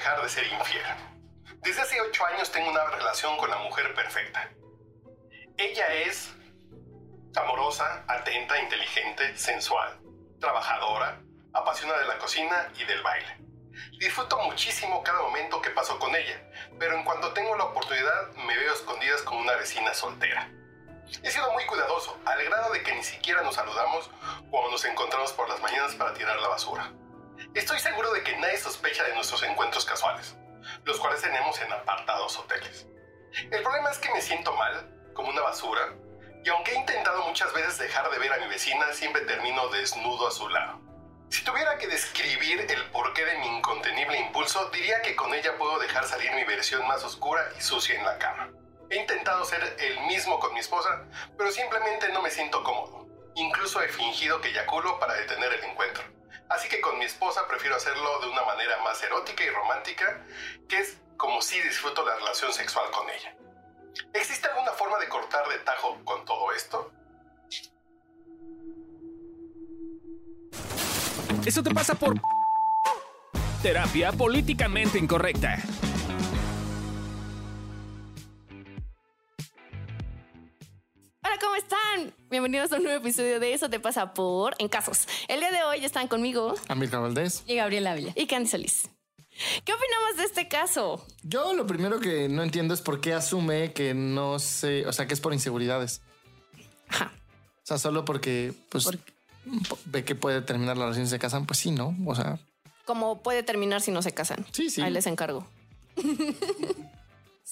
dejar de ser infiel. Desde hace ocho años tengo una relación con la mujer perfecta. Ella es amorosa, atenta, inteligente, sensual, trabajadora, apasionada de la cocina y del baile. Disfruto muchísimo cada momento que paso con ella, pero en cuanto tengo la oportunidad me veo escondidas como una vecina soltera. He sido muy cuidadoso, al grado de que ni siquiera nos saludamos cuando nos encontramos por las mañanas para tirar la basura. Estoy seguro de que nadie sospecha de nuestros encuentros casuales, los cuales tenemos en apartados hoteles. El problema es que me siento mal, como una basura, y aunque he intentado muchas veces dejar de ver a mi vecina, siempre termino desnudo a su lado. Si tuviera que describir el porqué de mi incontenible impulso, diría que con ella puedo dejar salir mi versión más oscura y sucia en la cama. He intentado ser el mismo con mi esposa, pero simplemente no me siento cómodo. Incluso he fingido que eyaculo para detener el encuentro. Esposa prefiero hacerlo de una manera más erótica y romántica, que es como si disfruto la relación sexual con ella. ¿Existe alguna forma de cortar de tajo con todo esto? Eso te pasa por terapia políticamente incorrecta. Bienvenidos a un nuevo episodio de Eso te pasa por En Casos. El día de hoy están conmigo Amilcar Valdés. y Gabriel Ávila y Candy Solís. ¿Qué opinamos de este caso? Yo lo primero que no entiendo es por qué asume que no sé, o sea, que es por inseguridades. Ajá. O sea, solo porque pues ¿Por ve que puede terminar la relación y se casan, pues sí, ¿no? O sea, ¿Cómo puede terminar si no se casan? Sí, sí. Ahí les encargo.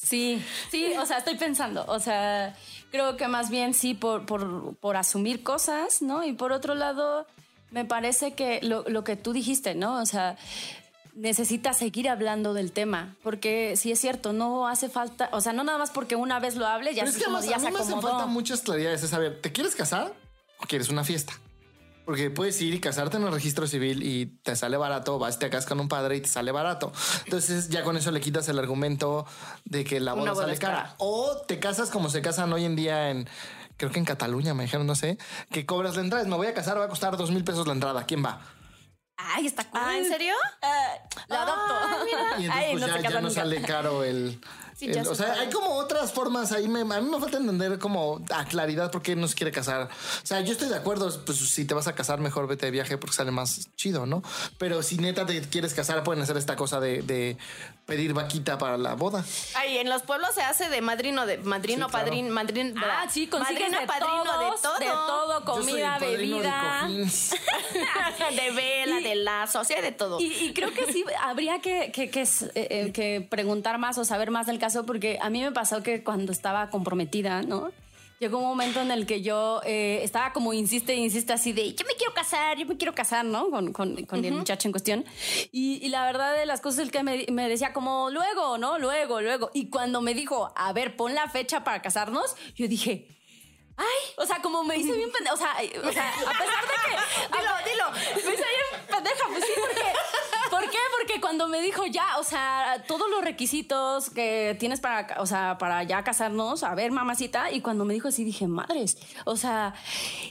Sí, sí, o sea, estoy pensando, o sea, creo que más bien sí por, por, por asumir cosas, ¿no? Y por otro lado, me parece que lo, lo que tú dijiste, ¿no? O sea, necesita seguir hablando del tema, porque sí es cierto, no hace falta, o sea, no nada más porque una vez lo hable, ya, pero es que como además, ya a se mí me hacen falta muchas claridades. Es saber, ¿te quieres casar o quieres una fiesta? Porque puedes ir y casarte en el registro civil y te sale barato, vas, te casas con un padre y te sale barato. Entonces ya con eso le quitas el argumento de que la boda sale cara. cara. O te casas como se casan hoy en día en, creo que en Cataluña, me dijeron, no sé, que cobras la entrada. Me voy a casar, va a costar dos mil pesos la entrada. ¿Quién va? Ay, está cool. Ah, ¿en serio? Eh, lo adopto. Y entonces Ay, pues, no ya, ya no sale caro el... Sí, ya o se sea, sabe. hay como otras formas ahí. Me, a mí me falta entender como a claridad por qué no se quiere casar. O sea, yo estoy de acuerdo. Pues si te vas a casar, mejor vete de viaje porque sale más chido, ¿no? Pero si neta te quieres casar, pueden hacer esta cosa de, de pedir vaquita para la boda. Ay, en los pueblos se hace de madrino, de madrino, Sí, claro. padrino, madrino. Ah, sí, consigues madrina, de padrino, todos, de todo. de todo, comida, de bebida. de vela, Y- de lazo, o sea, de todo. Y, y creo que sí, habría que, que, que eh, eh, que preguntar más o saber más del caso, porque a mí me pasó que cuando estaba comprometida, ¿no? Llegó un momento en el que yo eh, estaba como insiste, insiste así de yo me quiero casar, yo me quiero casar, ¿no? Con, con, con el muchacho en cuestión. Y, y la verdad de las cosas es que me, me decía como luego, ¿no? Luego, luego. Y cuando me dijo, a ver, pon la fecha para casarnos, yo dije, Ay, o sea, como me hice bien pendeja, o sea, o sea, a pesar de que... Dilo, dilo. Me hice bien pendeja, pues sí, porque... ¿Por qué? Porque cuando me dijo ya, o sea, todos los requisitos que tienes para, o sea, para ya casarnos, a ver, mamacita, y cuando me dijo así dije, madres, o sea,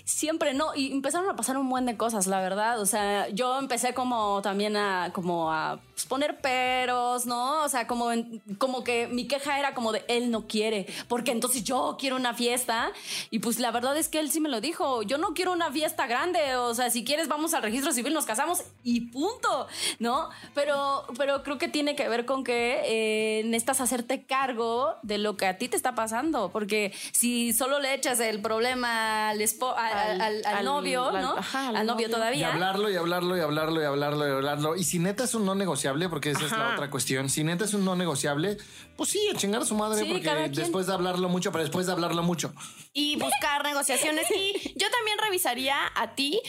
siempre no, y empezaron a pasar un buen de cosas, la verdad, o sea, yo empecé como también a, como a pues, poner peros, ¿no? O sea, como, en- como que mi queja era como de él no quiere, porque entonces yo quiero una fiesta, y pues la verdad es que él sí me lo dijo, yo no quiero una fiesta grande, o sea, si quieres vamos al registro civil, nos casamos y punto, ¿no? Pero, pero creo que tiene que ver con que eh, necesitas hacerte cargo de lo que a ti te está pasando, porque si solo le echas el problema al, espo- al, al- al- al Al- novio, ¿no? ajá, al al novio novio. Y todavía. hablarlo y hablarlo y hablarlo y hablarlo y hablarlo. Y si neta es un no negociable, porque esa es la Ajá. otra cuestión. Si neta es un no negociable, pues sí, a chingar a su madre, Sí, porque después de hablarlo mucho, pero después de hablarlo mucho. y buscar negociaciones. Y yo también revisaría a ti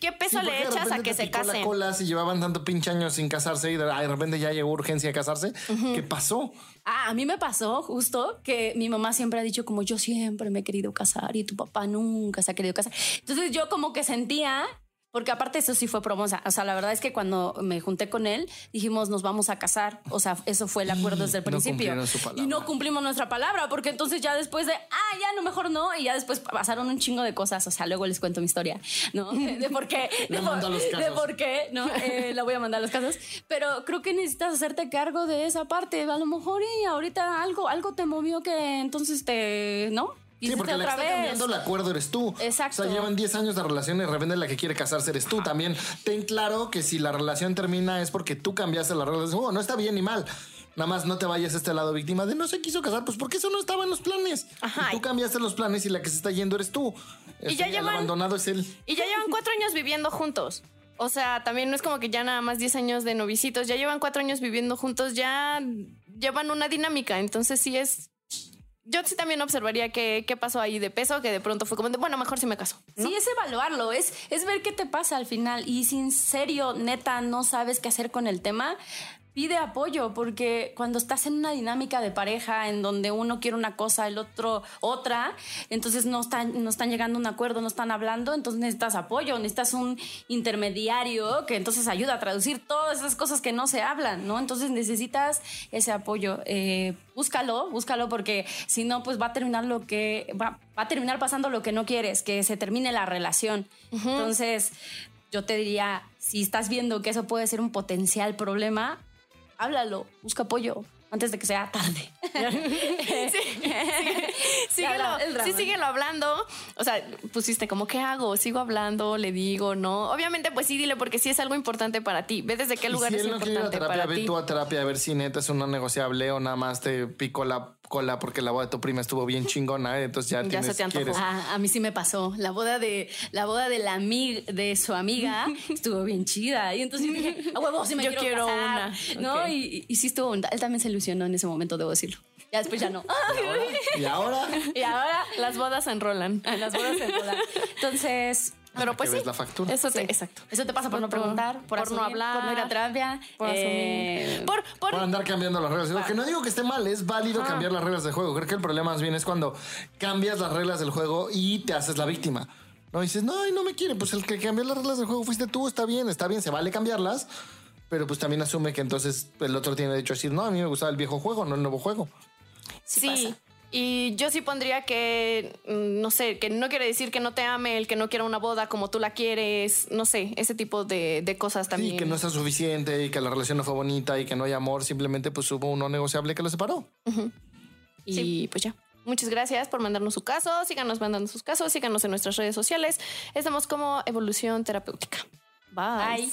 qué peso Sí, le echas a que se picó la casen. cola si llevaban tanto pinche años sin casarse y de, de repente ya llegó urgencia de casarse. ¿Qué pasó? Ah, a mí me pasó justo que mi mamá siempre ha dicho como yo siempre me he querido casar y tu papá nunca se ha querido casar. Entonces yo como que sentía Porque aparte eso sí fue promosa. O sea, la verdad es que cuando me junté con él, dijimos nos vamos a casar. O sea, eso fue el acuerdo desde el principio. y no cumplimos nuestra palabra, porque entonces ya después de, ah, ya no, mejor no. Y ya después pasaron un chingo de cosas. O sea, luego les cuento mi historia, ¿no? De, de por qué. Le de, mando por, a los de casos. por qué, ¿no? Eh, la voy a mandar a los casos. Pero creo que necesitas hacerte cargo de esa parte. A lo mejor y ahorita algo, algo te movió que entonces te, ¿no? Sí, porque la que otra está vez. cambiando el acuerdo eres tú. Exacto. O sea, llevan 10 años de relación y de repente la que quiere casarse eres tú. También ten claro que si la relación termina es porque tú cambiaste las reglas. Oh, no está bien ni mal. Nada más no te vayas a este lado víctima de no se quiso casar, pues porque eso no estaba en los planes. Ajá. Y tú cambiaste los planes y la que se está yendo eres tú. Y ya el llevan- abandonado es él. Y ya llevan cuatro años viviendo juntos. O sea, también no es como que ya nada más 10 años de novicitos, ya llevan cuatro años viviendo juntos, ya llevan una dinámica. Entonces sí es... Yo sí también observaría qué, qué pasó ahí de peso, que de pronto fue como de, bueno, mejor si me caso. Sí, es evaluarlo, es, es ver qué te pasa al final. Y si en serio, neta, no sabes qué hacer con el tema, pide apoyo, porque cuando estás en una dinámica de pareja en donde uno quiere una cosa, el otro otra, entonces no están, no están llegando a un acuerdo, no están hablando, entonces necesitas apoyo, necesitas un intermediario que entonces ayuda a traducir todas esas cosas que no se hablan, ¿no? Entonces necesitas ese apoyo. Eh, búscalo, búscalo, porque si no, pues va a terminar lo que va, va a terminar pasando lo que no quieres, que se termine la relación. Entonces, yo te diría, si estás viendo que eso puede ser un potencial problema, háblalo, busca apoyo antes de que sea tarde. síguelo, Ya, el drama. sí, síguelo hablando. O sea, pusiste como, ¿qué hago? ¿Sigo hablando? ¿Le digo? ¿No? Obviamente, pues sí, dile, porque sí es algo importante para ti. Ve desde qué lugar si es quiere ir a importante terapia, para ve ti. tú a terapia a ver si neta es una negociable o nada más te picó la cola porque la boda de tu prima estuvo bien chingona. ¿eh? Entonces ya, Ya tienes, se te antojó. quieres- Ah, a mí sí me pasó. La boda de la boda de la ami- de su amiga estuvo bien chida. Y entonces dije, a huevo, sí me Yo quiero, quiero casar", una. ¿No? Y sí estuvo. Él también se ilusionó en ese momento, debo decirlo. Ya después ya no. Y ahora Y ahora las bodas se enrolan. Las bodas se enrolan. Entonces, Pero pues que sí. ves la factura. Eso te, exacto. eso te pasa por no preguntar, por, por no asumir, hablar, por no ir a terapia. Por eh, asumir. Por, por, por andar cambiando las reglas. Lo que no digo que esté mal, es válido cambiar las reglas del juego. Creo que el problema más bien es cuando cambias las reglas del juego y te haces la víctima. No dices, no, ay, no me quiere. Pues el que cambió las reglas del juego fuiste tú, está bien, está bien, se vale cambiarlas. Pero pues también asume que entonces el otro tiene derecho a decir, no, a mí me gustaba el viejo juego, no el nuevo juego. Sí. pasa. Y yo sí pondría que, mm, no sé, que no quiere decir que no te ame, el que no quiera una boda como tú la quieres, no sé, ese tipo de, de cosas también. Sí, que no está suficiente y que la relación no fue bonita y que no hay amor, simplemente pues hubo un no negociable que lo separó. Y pues ya. Muchas gracias por mandarnos su caso. Síganos mandando sus casos. Síganos en nuestras redes sociales. Estamos como Evolución Terapéutica. Bye. Bye.